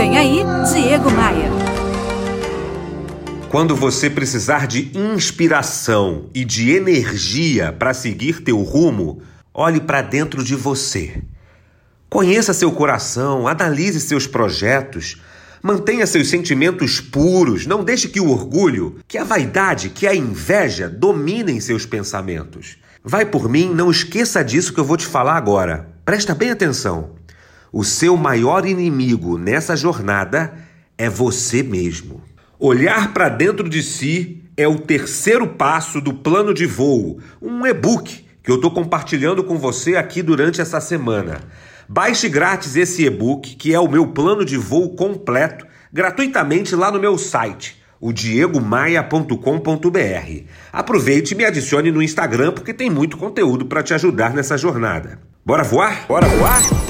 Vem aí, Diego Maia. Quando você precisar de inspiração e de energia para seguir teu rumo, olhe para dentro de você. Conheça seu coração, analise seus projetos, mantenha seus sentimentos puros, não deixe que o orgulho, que a vaidade, que a inveja dominem seus pensamentos. Vai por mim, não esqueça disso que eu vou te falar agora. Presta bem atenção. O seu maior inimigo nessa jornada é você mesmo. Olhar para dentro de si é o terceiro passo do plano de voo, um e-book que eu estou compartilhando com você aqui durante essa semana. Baixe grátis esse e-book, que é o meu plano de voo completo, gratuitamente lá no meu site, o diegomaia.com.br. Aproveite e me adicione no Instagram porque tem muito conteúdo para te ajudar nessa jornada. Bora voar? Bora voar?